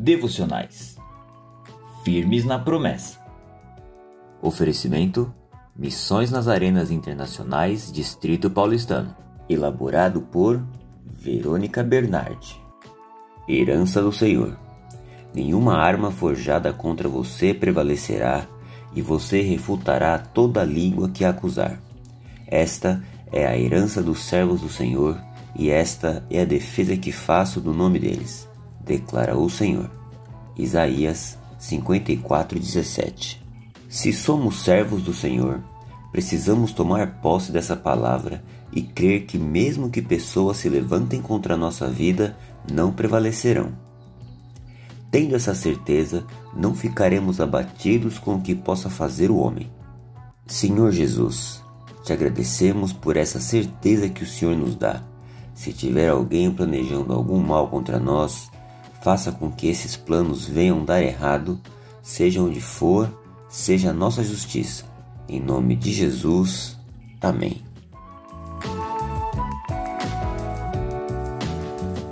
devocionais. Firmes na promessa. Oferecimento: Missões nas Arenas Internacionais, Distrito Paulistano. Elaborado por Verônica Bernardi. Herança do Senhor. Nenhuma arma forjada contra você prevalecerá, e você refutará toda língua que a acusar. Esta é a herança dos servos do Senhor, e esta é a defesa que faço do nome deles, declara o Senhor. Isaías 54:17. Se somos servos do Senhor, precisamos tomar posse dessa palavra e crer que mesmo que pessoas se levantem contra a nossa vida, não prevalecerão. Tendo essa certeza, não ficaremos abatidos com o que possa fazer o homem. Senhor Jesus, te agradecemos por essa certeza que o Senhor nos dá. Se tiver alguém planejando algum mal contra nós, faça com que esses planos venham dar errado, seja onde for, seja a nossa justiça. Em nome de Jesus. Amém.